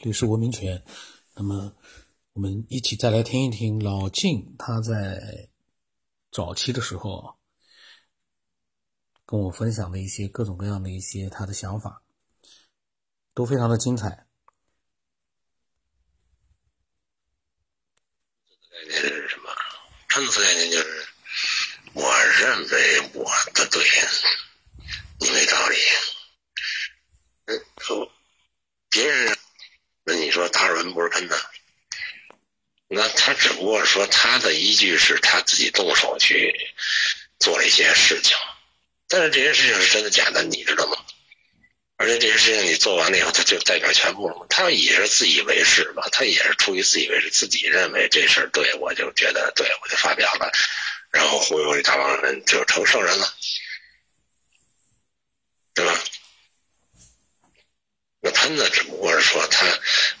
律师文明权。那么，我们一起再来听一听老靳他在早期的时候跟我分享的一些各种各样的一些他的想法，都非常的精彩。这个概念是什么？喷子概念就是，我认为我的对，你没道理。别人，那你说达尔文不是喷的？那他只不过说他的依据是他自己动手去做了一些事情，但是这些事情是真的假的，你知道吗？而且这些事情你做完了以后，他就代表全部了吗？他也是自以为是吧？他也是出于自以为是，自己认为这事儿对，我就觉得对，我就发表了，然后忽悠一大帮人就成圣人了，对吧？那喷子只不过是说他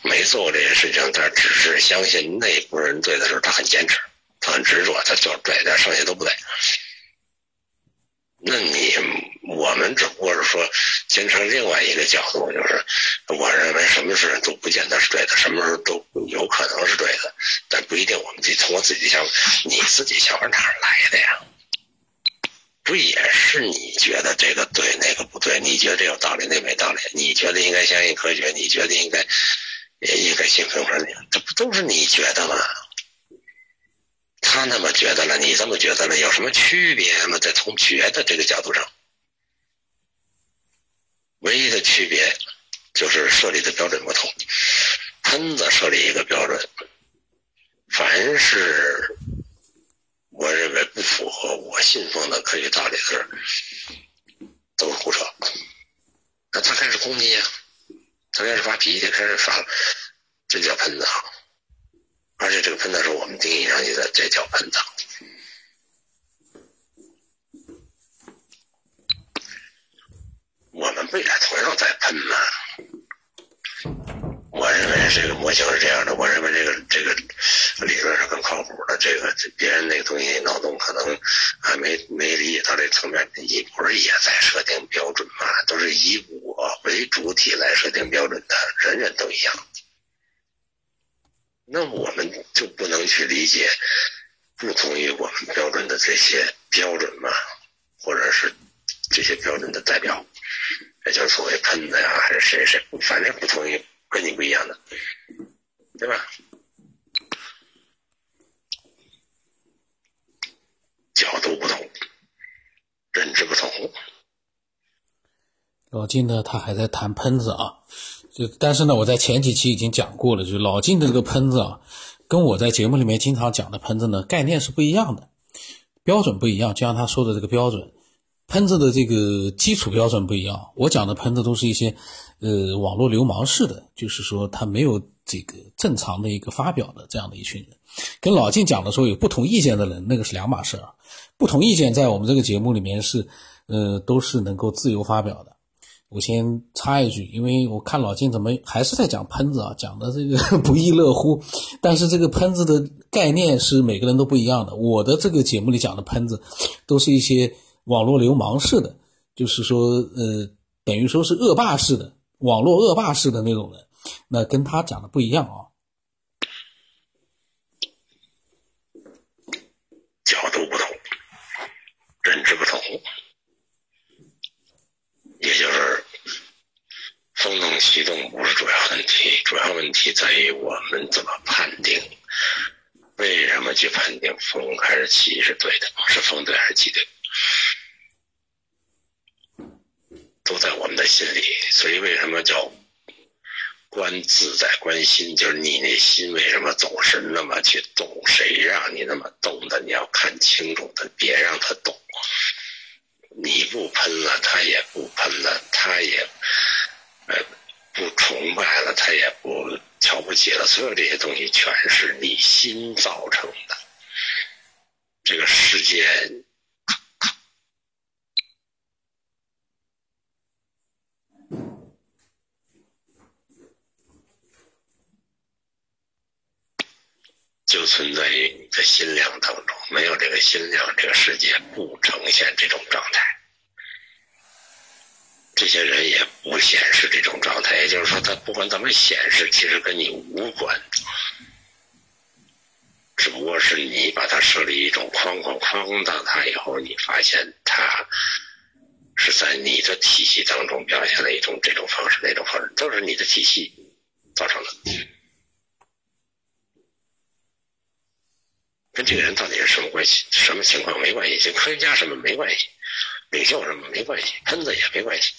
没做过这些事情，但只是相信那部人对的时候，他很坚持，他很执着，他就对，但剩下都不对。那你我们只不过是说，形成另外一个角度，就是我认为什么事都不见得是对的，什么时候都有可能是对的，但不一定。我们得从我自己想法，你自己想法哪儿来的呀？不也是你觉得这个对，那个不对？你觉得这有道理，那没道理？你觉得应该相信科学，你觉得应该也应该信奉神，这不都是你觉得吗？他那么觉得了，你这么觉得了，有什么区别吗？在从觉的这个角度上，唯一的区别就是设立的标准不同。喷子设立一个标准，凡是我认为不符合我信奉的科学道理的都是胡扯。那他开始攻击呀，他开始发脾气，开始发，这叫喷子。而且这个喷子是我们定义上去的，这叫喷子。我们不也同样在喷吗？我认为这个模型是这样的，我认为这个这个理论是更靠谱的。这个别人那个东西脑洞可能还没没理解到这层面，你不是也在设定标准吗？都是以我为主体来设定标准的，人人都一样。那我们就不能去理解不同于我们标准的这些标准吗？或者是这些标准的代表，也就是所谓喷子呀，还是谁谁，反正不同于跟你不一样的，对吧？角度不同，认知不同。老金呢，他还在谈喷子啊。就但是呢，我在前几期已经讲过了，就老金的这个喷子啊，跟我在节目里面经常讲的喷子呢，概念是不一样的，标准不一样。就像他说的这个标准，喷子的这个基础标准不一样。我讲的喷子都是一些，呃，网络流氓式的，就是说他没有这个正常的一个发表的这样的一群人，跟老晋讲的时候有不同意见的人，那个是两码事儿。不同意见在我们这个节目里面是，呃，都是能够自由发表的。我先插一句，因为我看老金怎么还是在讲喷子啊，讲的这个 不亦乐乎。但是这个喷子的概念是每个人都不一样的。我的这个节目里讲的喷子，都是一些网络流氓式的，就是说，呃，等于说是恶霸式的，网络恶霸式的那种人。那跟他讲的不一样啊，角度不同，认知不同。也就是风动西动不是主要问题，主要问题在于我们怎么判定，为什么去判定风还是气是对的，是风对还是气对，都在我们的心里。所以为什么叫观自在观心？就是你那心为什么总是那么去动？谁让你那么动的？你要看清楚的，别让他动。你不喷了，他也不喷了，他也不崇拜了，他也不瞧不起了。所有这些东西全是你心造成的。这个世界就存在于你的心量当中。没有这个心量，这个世界不呈现这种状态。这些人也不显示这种状态，也就是说，他不管怎么显示，其实跟你无关，只不过是你把它设立一种框框，框到它以后，你发现它是在你的体系当中表现了一种这种方式、那种方式，都是你的体系造成的，跟这个人到底是什么关系、什么情况没关系，跟科学家什么没关系。领袖什么没关系，喷子也没关系，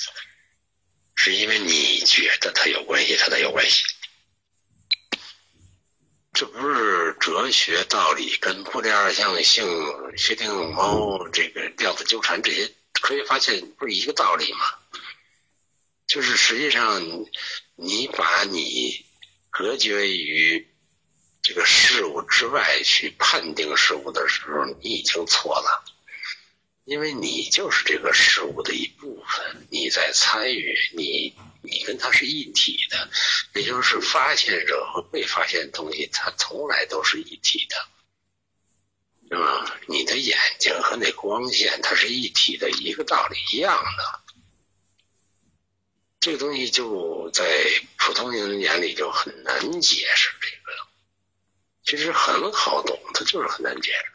是因为你觉得他有关系，他才有关系。这不是哲学道理跟波粒二象性、薛定谔猫这个量子纠缠这些科学发现不是一个道理吗？就是实际上，你把你隔绝于这个事物之外去判定事物的时候，你已经错了。因为你就是这个事物的一部分，你在参与，你你跟它是一体的，也就是发现者和被发现的东西，它从来都是一体的，是吧？你的眼睛和那光线，它是一体的，一个道理一样的。这个东西就在普通人眼里就很难解释，这个其实很好懂，它就是很难解释。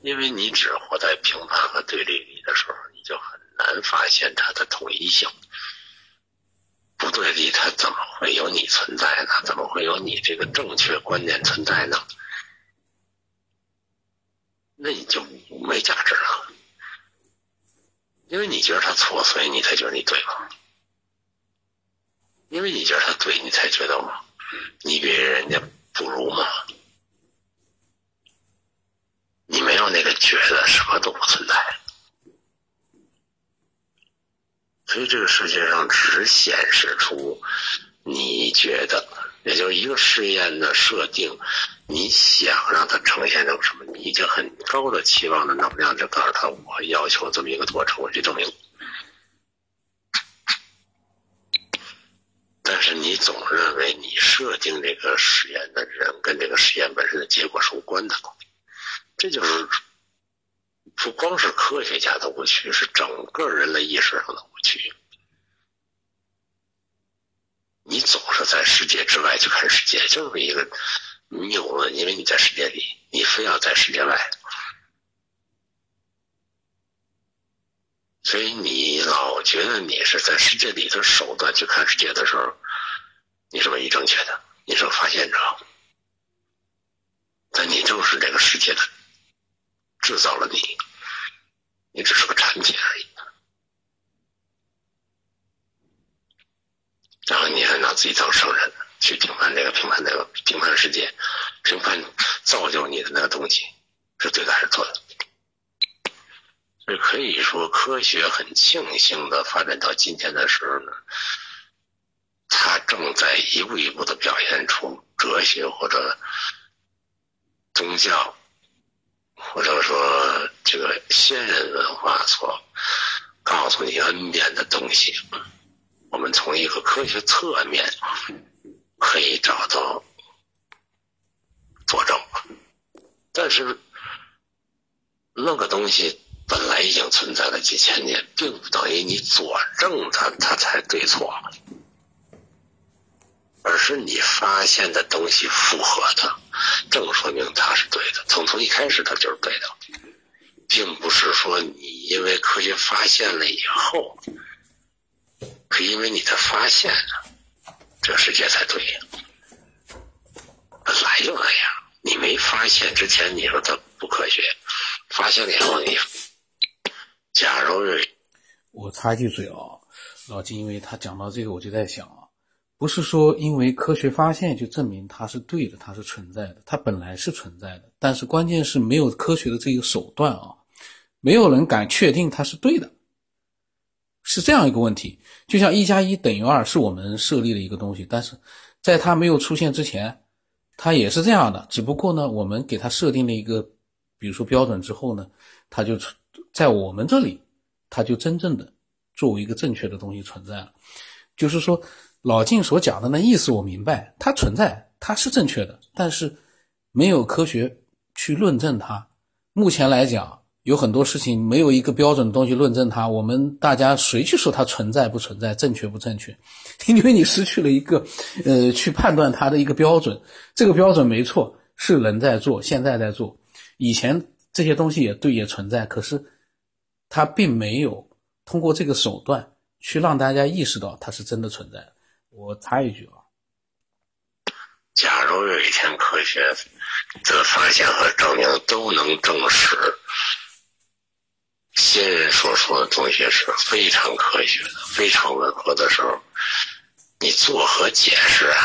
因为你只活在评判和对立里的时候，你就很难发现它的统一性。不对立，它怎么会有你存在呢？怎么会有你这个正确观念存在呢？那你就没价值了。因为你觉得他错，所以你才觉得你对吗？因为你觉得他对，你才觉得你比人家不如吗？你没有那个觉得，什么都不存在。所以这个世界上只显示出你觉得，也就是一个实验的设定，你想让它呈现成什么，你已经很高的期望的能量，就告诉他我要求这么一个过程，我去证明。但是你总认为你设定这个实验的人跟这个实验本身的结果是无关的。这就是不光是科学家的误区，是整个人类意识上的误区。你总是在世界之外去看世界，就这么一个谬论。因为你在世界里，你非要在世界外，所以你老觉得你是在世界里的手段去看世界的时候，你是唯一正确的，你是发现者，但你正是这个世界的。制造了你，你只是个产品而已。然后你还拿自己当圣人去评判这个、评判那个、评判世界、评判造就你的那个东西是对的还是错的？所以可以说，科学很庆幸的发展到今天的时候呢，它正在一步一步的表现出哲学或者宗教。或者说，这个先人文化所告诉你 N 遍的东西，我们从一个科学侧面可以找到佐证。但是，那个东西本来已经存在了几千年，并不等于你佐证它，它才对错。而是你发现的东西符合它，正说明它是对的。从从一开始它就是对的，并不是说你因为科学发现了以后，是因为你的发现，这世界才对。本来就那样，你没发现之前你说它不科学，发现了以后你，假如我插一句嘴啊，老金，因为他讲到这个，我就在想啊。不是说因为科学发现就证明它是对的，它是存在的，它本来是存在的。但是关键是没有科学的这个手段啊，没有人敢确定它是对的，是这样一个问题。就像一加一等于二是我们设立的一个东西，但是在它没有出现之前，它也是这样的。只不过呢，我们给它设定了一个，比如说标准之后呢，它就在我们这里，它就真正的作为一个正确的东西存在了。就是说。老晋所讲的那意思我明白，它存在，它是正确的，但是没有科学去论证它。目前来讲，有很多事情没有一个标准的东西论证它，我们大家谁去说它存在不存在、正确不正确？因为你失去了一个呃去判断它的一个标准。这个标准没错，是人在做，现在在做，以前这些东西也对也存在，可是它并没有通过这个手段去让大家意识到它是真的存在。我插一句啊。假如有一天科学的发现和证明都能证实先人所说的东西是非常科学的、非常吻合的时候，你作何解释啊？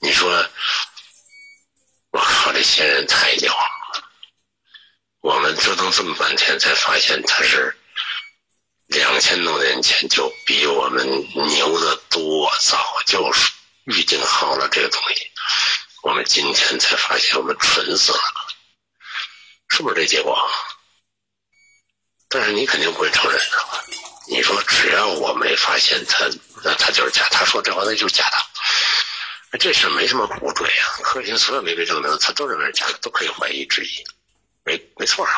你说，我靠，这仙人太牛了！我们折腾这么半天才发现他是。两千多年前就比我们牛的多，早就预定好了这个东西。我们今天才发现我们蠢死了，是不是这结果？但是你肯定不会承认的。你说只要我没发现他，那他就是假。他说这话那就是假的。这事没什么不对啊，科学所有没被证明，他都认为是假的，都可以怀疑质疑，没没错啊。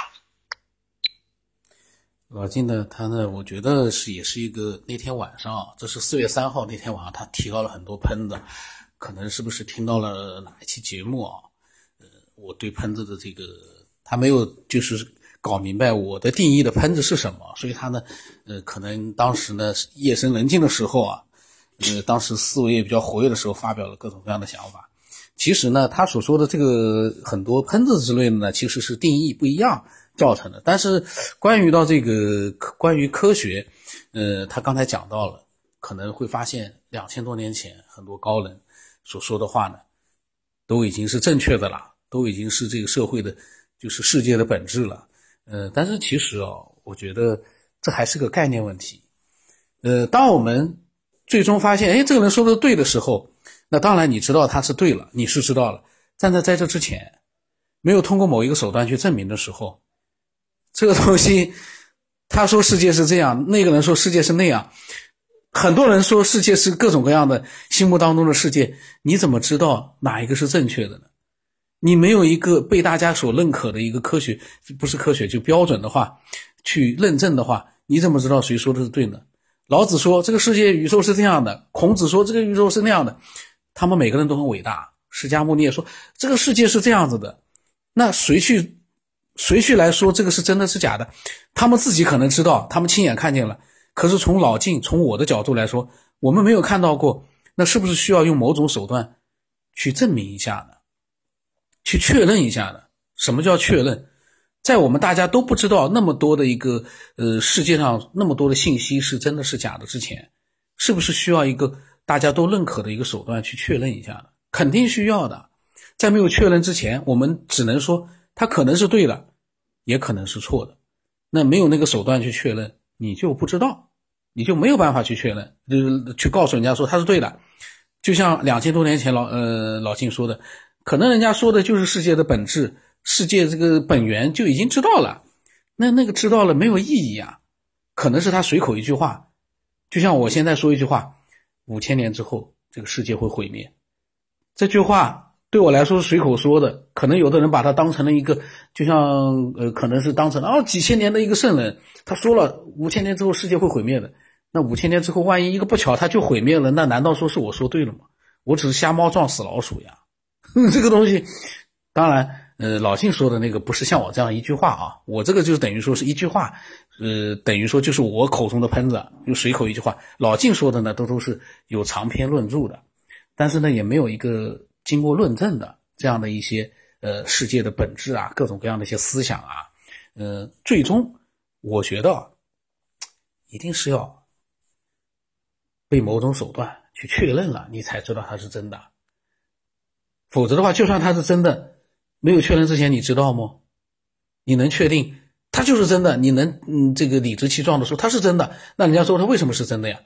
老金呢？他呢？我觉得是也是一个那天晚上，这是四月三号那天晚上，他提高了很多喷子，可能是不是听到了哪一期节目啊？呃，我对喷子的这个他没有就是搞明白我的定义的喷子是什么，所以他呢，呃，可能当时呢夜深人静的时候啊，呃，当时思维也比较活跃的时候，发表了各种各样的想法。其实呢，他所说的这个很多喷子之类的呢，其实是定义不一样。造成的，但是关于到这个关于科学，呃，他刚才讲到了，可能会发现两千多年前很多高人所说的话呢，都已经是正确的了，都已经是这个社会的，就是世界的本质了，呃，但是其实哦，我觉得这还是个概念问题，呃，当我们最终发现，哎，这个人说的对的时候，那当然你知道他是对了，你是知道了，但在在这之前，没有通过某一个手段去证明的时候。这个东西，他说世界是这样，那个人说世界是那样，很多人说世界是各种各样的，心目当中的世界，你怎么知道哪一个是正确的呢？你没有一个被大家所认可的一个科学，不是科学就标准的话，去认证的话，你怎么知道谁说的是对呢？老子说这个世界宇宙是这样的，孔子说这个宇宙是那样的，他们每个人都很伟大。释迦牟尼也说这个世界是这样子的，那谁去？谁去来说这个是真的是假的？他们自己可能知道，他们亲眼看见了。可是从老晋，从我的角度来说，我们没有看到过。那是不是需要用某种手段去证明一下呢？去确认一下呢？什么叫确认？在我们大家都不知道那么多的一个呃世界上那么多的信息是真的是假的之前，是不是需要一个大家都认可的一个手段去确认一下的？肯定需要的。在没有确认之前，我们只能说。他可能是对的，也可能是错的。那没有那个手段去确认，你就不知道，你就没有办法去确认，就是去告诉人家说他是对的。就像两千多年前老呃老庆说的，可能人家说的就是世界的本质，世界这个本源就已经知道了。那那个知道了没有意义啊？可能是他随口一句话，就像我现在说一句话，五千年之后这个世界会毁灭，这句话。对我来说是随口说的，可能有的人把它当成了一个，就像呃，可能是当成了哦几千年的一个圣人，他说了五千年之后世界会毁灭的，那五千年之后万一一个不巧他就毁灭了，那难道说是我说对了吗？我只是瞎猫撞死老鼠呀，这个东西，当然，呃，老信说的那个不是像我这样一句话啊，我这个就等于说是一句话，呃，等于说就是我口中的喷子，就随口一句话。老晋说的呢，都都是有长篇论著的，但是呢，也没有一个。经过论证的这样的一些呃世界的本质啊，各种各样的一些思想啊，呃，最终我觉得一定是要被某种手段去确认了，你才知道它是真的。否则的话，就算它是真的，没有确认之前，你知道吗？你能确定他就是真的？你能嗯这个理直气壮的说他是真的？那人家说他为什么是真的呀？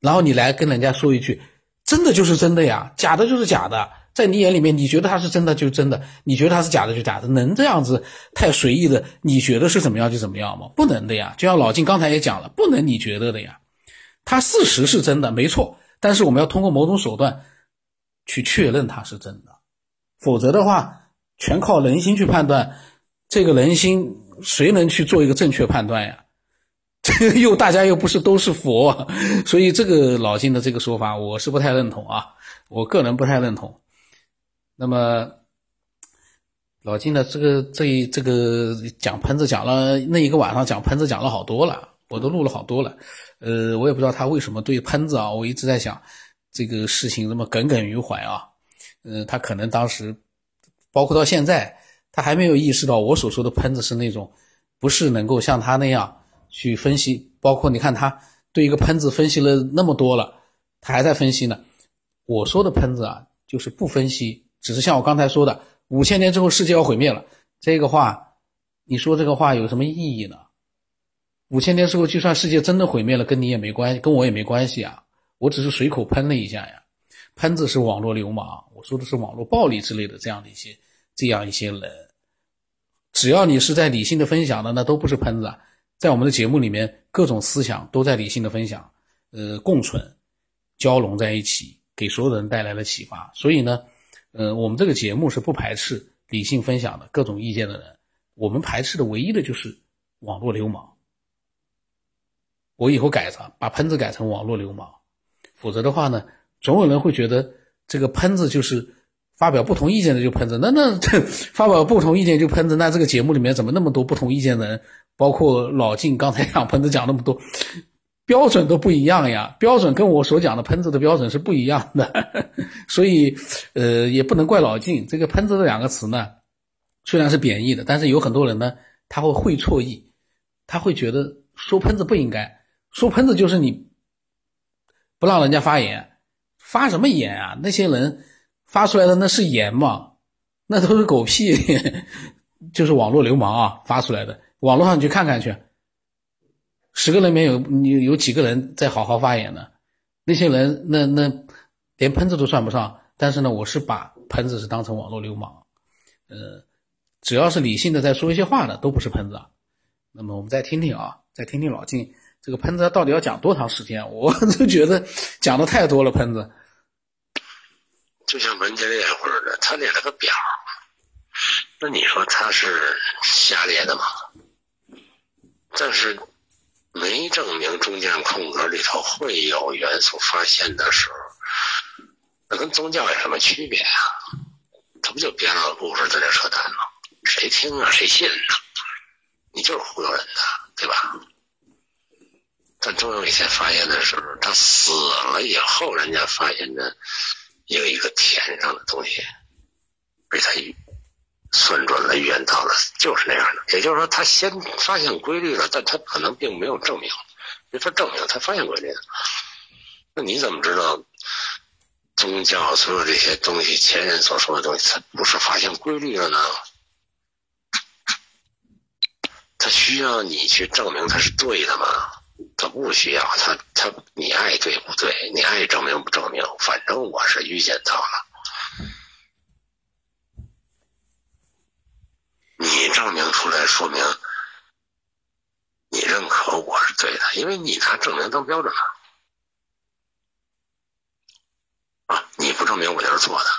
然后你来跟人家说一句，真的就是真的呀，假的就是假的。在你眼里面，你觉得他是真的就真的，你觉得他是假的就假的，能这样子太随意的？你觉得是怎么样就怎么样吗？不能的呀！就像老金刚才也讲了，不能你觉得的呀。他事实是真的，没错，但是我们要通过某种手段去确认他是真的，否则的话，全靠人心去判断，这个人心谁能去做一个正确判断呀？这又大家又不是都是佛，所以这个老金的这个说法我是不太认同啊，我个人不太认同。那么老金的这个这这个讲喷子讲了那一个晚上讲喷子讲了好多了，我都录了好多了。呃，我也不知道他为什么对喷子啊，我一直在想这个事情这么耿耿于怀啊。呃，他可能当时包括到现在，他还没有意识到我所说的喷子是那种不是能够像他那样。去分析，包括你看他对一个喷子分析了那么多了，他还在分析呢。我说的喷子啊，就是不分析，只是像我刚才说的，五千年之后世界要毁灭了，这个话，你说这个话有什么意义呢？五千年之后，就算世界真的毁灭了，跟你也没关系，跟我也没关系啊。我只是随口喷了一下呀。喷子是网络流氓，我说的是网络暴力之类的这样的一些这样一些人。只要你是在理性的分享的，那都不是喷子。在我们的节目里面，各种思想都在理性的分享，呃，共存、交融在一起，给所有的人带来了启发。所以呢，呃，我们这个节目是不排斥理性分享的各种意见的人，我们排斥的唯一的就是网络流氓。我以后改成把喷子改成网络流氓，否则的话呢，总有人会觉得这个喷子就是发表不同意见的就喷子，那那 这发表不同意见就喷子，那这个节目里面怎么那么多不同意见的人？包括老晋刚才讲喷子讲那么多，标准都不一样呀，标准跟我所讲的喷子的标准是不一样的，所以呃也不能怪老晋。这个喷子这两个词呢，虽然是贬义的，但是有很多人呢他会会错意，他会觉得说喷子不应该说喷子就是你不让人家发言，发什么言啊？那些人发出来的那是言吗？那都是狗屁，就是网络流氓啊发出来的。网络上去看看去，十个人里面有有有几个人在好好发言呢？那些人那那连喷子都算不上。但是呢，我是把喷子是当成网络流氓，呃，只要是理性的在说一些话的，都不是喷子。那么我们再听听啊，再听听老金这个喷子到底要讲多长时间？我 就觉得讲的太多了，喷子。就像文杰列似的，他列了个表，那你说他是瞎列的吗？但是没证明中间空格里头会有元素发现的时候，那跟宗教有什么区别啊？他不就编了个故事在这扯淡吗？谁听啊？谁信呢？你就是忽悠人的，对吧？但终有一天发现的时候，他死了以后，人家发现的有一个天上的东西被他算准了，预言到了，就是那样的。也就是说，他先发现规律了，但他可能并没有证明。没法证明他发现规律了。那你怎么知道宗教所有这些东西，前人所说的东西，他不是发现规律了呢？他需要你去证明他是对的吗？他不需要。他他，你爱对不对？你爱证明不证明？反正我是遇见到了。你证明出来，说明你认可我是对的，因为你拿证明当标准了。啊，你不证明我就是错的，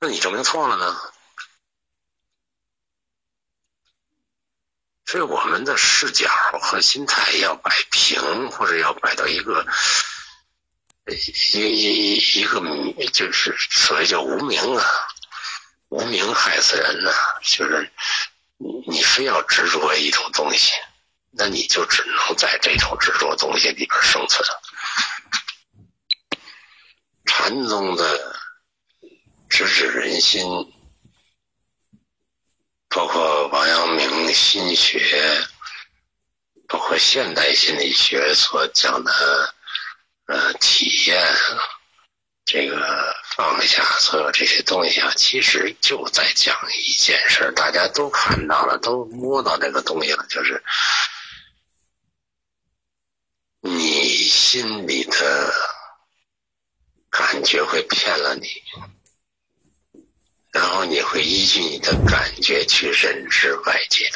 那你证明错了呢？所以我们的视角和心态要摆平，或者要摆到一个一一一个就是所谓叫无名啊。无名害死人呐，就是你你非要执着一种东西，那你就只能在这种执着东西里边生存。禅宗的直指人心，包括王阳明心学，包括现代心理学所讲的呃体验。这个放下所有这些东西啊，其实就在讲一件事大家都看到了，都摸到这个东西了，就是你心里的感觉会骗了你，然后你会依据你的感觉去认知外界，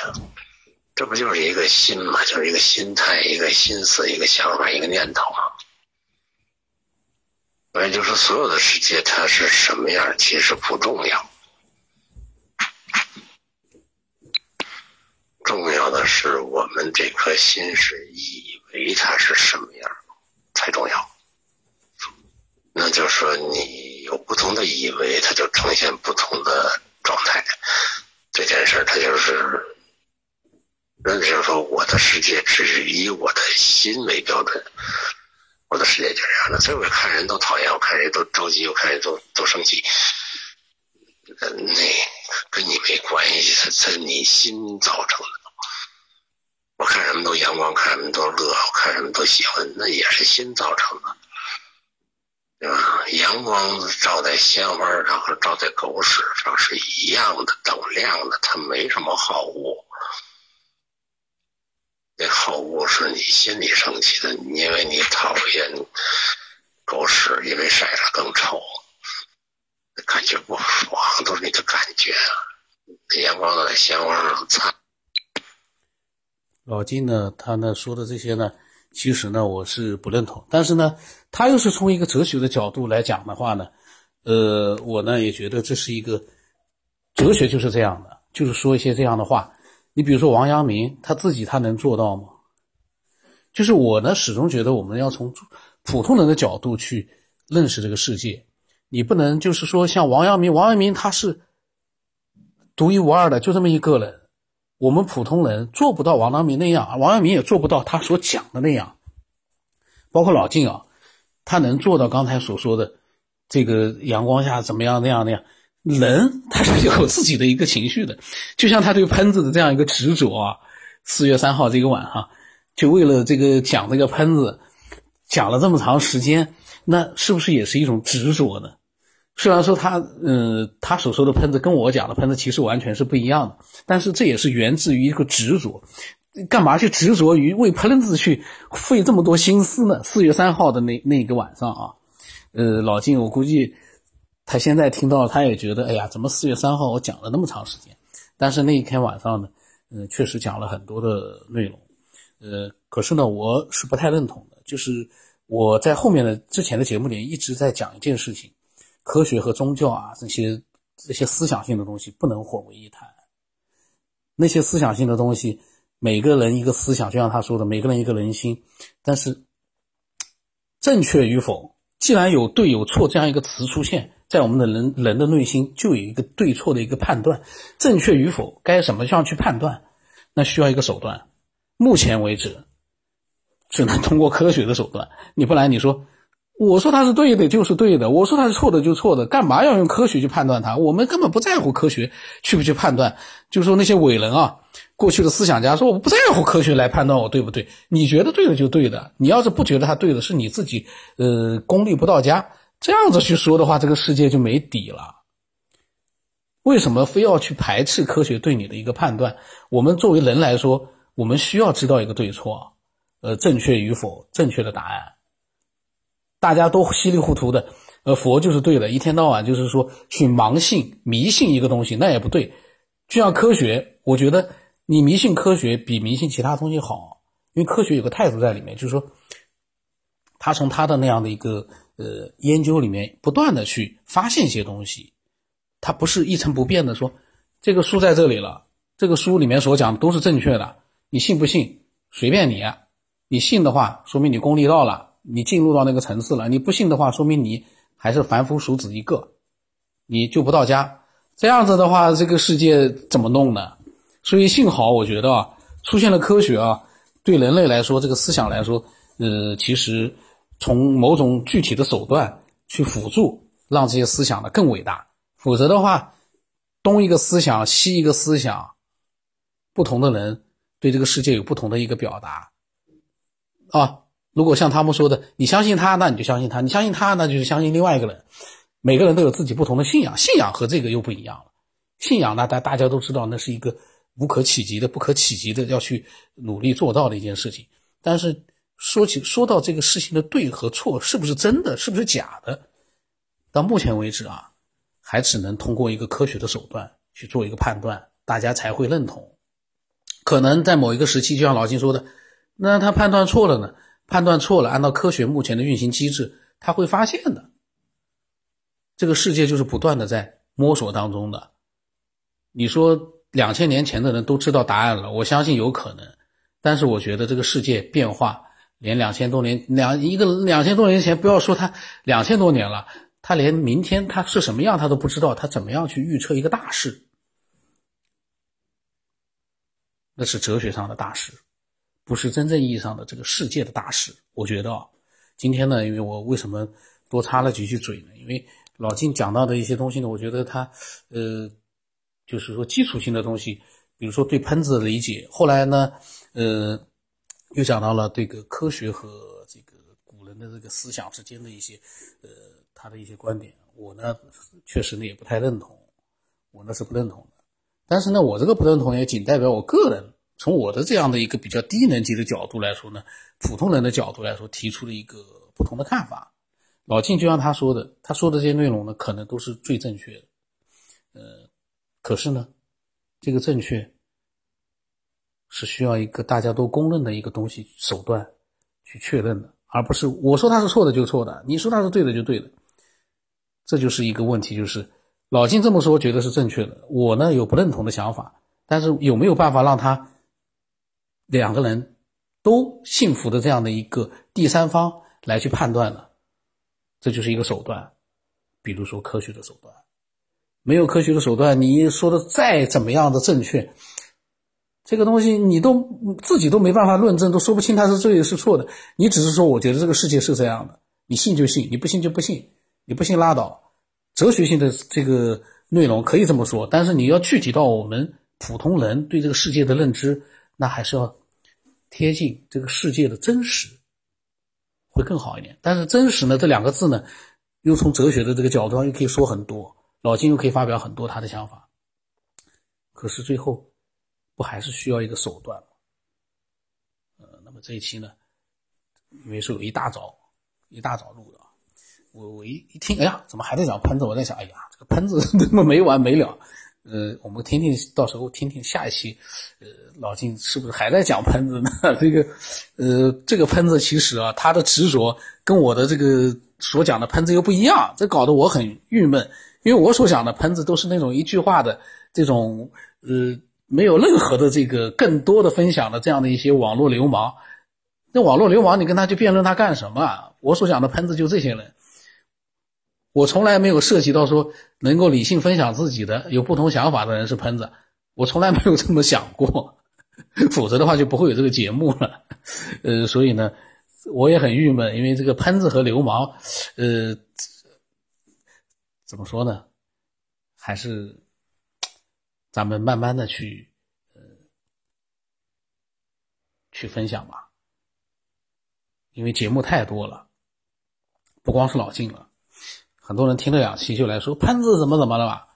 这不就是一个心嘛，就是一个心态，一个心思，一个想法，一个念头嘛。所以就是所有的世界，它是什么样，其实不重要。重要的是我们这颗心是以为它是什么样才重要。那就是说，你有不同的以为，它就呈现不同的状态。这件事儿，它就是，那就是说，我的世界只以我的心为标准，我的世界就这样的。所以我看人都讨厌，我看人都着急，我看人都都生气。那跟你没关系，它是你心造成的。我看什么都阳光，看什么都乐，我看什么都喜欢，那也是心造成的。对吧？阳光照在鲜花上和照在狗屎上是一样的等量的，它没什么好恶。那好恶是你心里生气的，因为你讨厌狗屎，因为晒着更臭，感觉不爽，都是你的感觉啊。阳光都在鲜花上擦。老金呢，他呢说的这些呢。其实呢，我是不认同，但是呢，他又是从一个哲学的角度来讲的话呢，呃，我呢也觉得这是一个哲学就是这样的，就是说一些这样的话。你比如说王阳明，他自己他能做到吗？就是我呢始终觉得我们要从普通人的角度去认识这个世界，你不能就是说像王阳明，王阳明他是独一无二的，就这么一个人。我们普通人做不到王阳明那样，王阳明也做不到他所讲的那样。包括老晋啊，他能做到刚才所说的这个阳光下怎么样那样那样。人他是有自己的一个情绪的，就像他对喷子的这样一个执着啊。四月三号这个晚上，就为了这个讲这个喷子，讲了这么长时间，那是不是也是一种执着呢？虽然说他，嗯，他所说的喷子跟我讲的喷子其实完全是不一样的，但是这也是源自于一个执着。干嘛去执着于为喷子去费这么多心思呢？四月三号的那那个晚上啊，呃，老金，我估计他现在听到他也觉得，哎呀，怎么四月三号我讲了那么长时间？但是那一天晚上呢，嗯，确实讲了很多的内容，呃，可是呢，我是不太认同的。就是我在后面的之前的节目里一直在讲一件事情。科学和宗教啊，这些这些思想性的东西不能混为一谈。那些思想性的东西，每个人一个思想，就像他说的，每个人一个人心。但是，正确与否，既然有对有错这样一个词出现在我们的人人的内心，就有一个对错的一个判断。正确与否，该什么样去判断？那需要一个手段。目前为止，只能通过科学的手段。你不然你说。我说他是对的，就是对的；我说他是错的，就错的。干嘛要用科学去判断他？我们根本不在乎科学去不去判断。就说那些伟人啊，过去的思想家说，我不在乎科学来判断我对不对。你觉得对的就对的，你要是不觉得他对的，是你自己呃功力不到家。这样子去说的话，这个世界就没底了。为什么非要去排斥科学对你的一个判断？我们作为人来说，我们需要知道一个对错，呃，正确与否，正确的答案。大家都稀里糊涂的，呃，佛就是对的，一天到晚就是说去盲信、迷信一个东西，那也不对。就像科学，我觉得你迷信科学比迷信其他东西好，因为科学有个态度在里面，就是说，他从他的那样的一个呃研究里面不断的去发现一些东西，他不是一成不变的说这个书在这里了，这个书里面所讲的都是正确的，你信不信随便你，你信的话说明你功力到了。你进入到那个层次了，你不信的话，说明你还是凡夫俗子一个，你就不到家。这样子的话，这个世界怎么弄呢？所以幸好，我觉得啊，出现了科学啊，对人类来说，这个思想来说，呃，其实从某种具体的手段去辅助，让这些思想呢更伟大。否则的话，东一个思想，西一个思想，不同的人对这个世界有不同的一个表达，啊。如果像他们说的，你相信他，那你就相信他；你相信他，那就是相信另外一个人。每个人都有自己不同的信仰，信仰和这个又不一样了。信仰呢，大大家都知道，那是一个无可企及的、不可企及的，要去努力做到的一件事情。但是说起说到这个事情的对和错，是不是真的，是不是假的，到目前为止啊，还只能通过一个科学的手段去做一个判断，大家才会认同。可能在某一个时期，就像老金说的，那他判断错了呢？判断错了，按照科学目前的运行机制，他会发现的。这个世界就是不断的在摸索当中的。你说两千年前的人都知道答案了，我相信有可能。但是我觉得这个世界变化，连两千多年两一个两千多年前，不要说他两千多年了，他连明天他是什么样他都不知道，他怎么样去预测一个大事？那是哲学上的大事，不是真正意义上的这个世界的大事。我觉得啊，今天呢，因为我为什么多插了几句嘴呢？因为老金讲到的一些东西呢，我觉得他呃，就是说基础性的东西，比如说对喷子的理解，后来呢，呃，又讲到了这个科学和这个古人的这个思想之间的一些呃他的一些观点，我呢确实呢也不太认同，我呢是不认同的。但是呢，我这个不认同也仅代表我个人，从我的这样的一个比较低能级的角度来说呢，普通人的角度来说，提出了一个不同的看法。老晋就像他说的，他说的这些内容呢，可能都是最正确的。呃，可是呢，这个正确是需要一个大家都公认的一个东西手段去确认的，而不是我说他是错的就错的，你说他是对的就对的。这就是一个问题，就是。老金这么说，觉得是正确的。我呢有不认同的想法，但是有没有办法让他两个人都幸福的这样的一个第三方来去判断了？这就是一个手段，比如说科学的手段。没有科学的手段，你说的再怎么样的正确，这个东西你都自己都没办法论证，都说不清它是对是错的。你只是说，我觉得这个世界是这样的，你信就信，你不信就不信，你不信拉倒。哲学性的这个内容可以这么说，但是你要具体到我们普通人对这个世界的认知，那还是要贴近这个世界的真实，会更好一点。但是“真实”呢这两个字呢，又从哲学的这个角度上又可以说很多，老金又可以发表很多他的想法。可是最后，不还是需要一个手段吗？呃，那么这一期呢，因为是有一大早一大早录的。我我一一听，哎呀，怎么还在讲喷子？我在想，哎呀，这个喷子 怎么没完没了？呃，我们听听，到时候听听下一期，呃，老金是不是还在讲喷子呢？这个，呃，这个喷子其实啊，他的执着跟我的这个所讲的喷子又不一样，这搞得我很郁闷。因为我所讲的喷子都是那种一句话的这种，呃，没有任何的这个更多的分享的这样的一些网络流氓。那网络流氓，你跟他去辩论他干什么啊？我所讲的喷子就这些人。我从来没有涉及到说能够理性分享自己的有不同想法的人是喷子，我从来没有这么想过，否则的话就不会有这个节目了。呃，所以呢，我也很郁闷，因为这个喷子和流氓，呃，怎么说呢？还是咱们慢慢的去呃去分享吧，因为节目太多了，不光是老晋了。很多人听了两期就来说喷子怎么怎么了吧？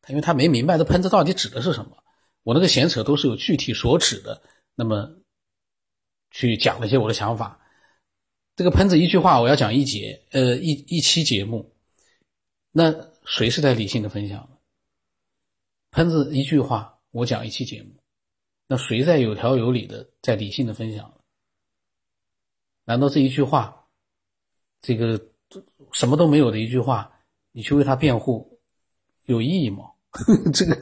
他因为他没明白这喷子到底指的是什么。我那个闲扯都是有具体所指的，那么去讲了一些我的想法。这个喷子一句话我要讲一节，呃一一期节目，那谁是在理性的分享呢？喷子一句话我讲一期节目，那谁在有条有理的在理性的分享难道这一句话，这个？什么都没有的一句话，你去为他辩护，有意义吗？这个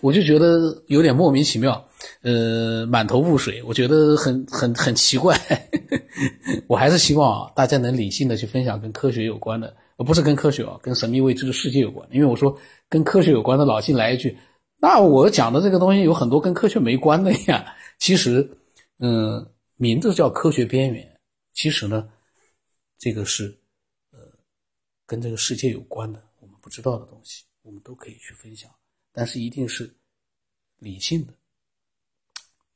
我就觉得有点莫名其妙，呃，满头雾水，我觉得很很很奇怪。我还是希望啊，大家能理性的去分享跟科学有关的，呃不是跟科学啊，跟神秘未知的世界有关。因为我说跟科学有关的，老进来一句，那我讲的这个东西有很多跟科学没关的呀。其实，嗯，名字叫科学边缘，其实呢，这个是。跟这个世界有关的，我们不知道的东西，我们都可以去分享，但是一定是理性的。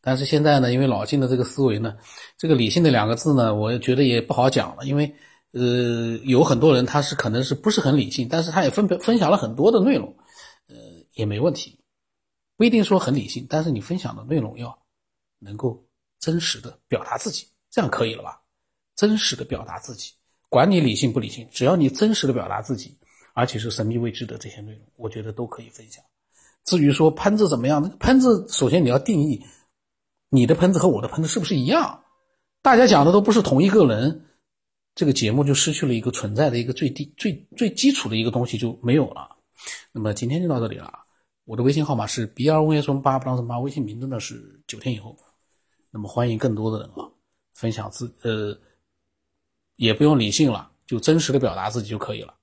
但是现在呢，因为老金的这个思维呢，这个“理性”的两个字呢，我觉得也不好讲了，因为呃，有很多人他是可能是不是很理性，但是他也分分享了很多的内容，呃，也没问题，不一定说很理性，但是你分享的内容要能够真实的表达自己，这样可以了吧？真实的表达自己。管你理性不理性，只要你真实的表达自己，而且是神秘未知的这些内容，我觉得都可以分享。至于说喷子怎么样，喷子首先你要定义，你的喷子和我的喷子是不是一样？大家讲的都不是同一个人，这个节目就失去了一个存在的一个最低最最基础的一个东西就没有了。那么今天就到这里了。我的微信号码是 B R V S 八八八，微信名字呢是九天以后。那么欢迎更多的人啊，分享自呃。也不用理性了就真实的表达自己就可以了。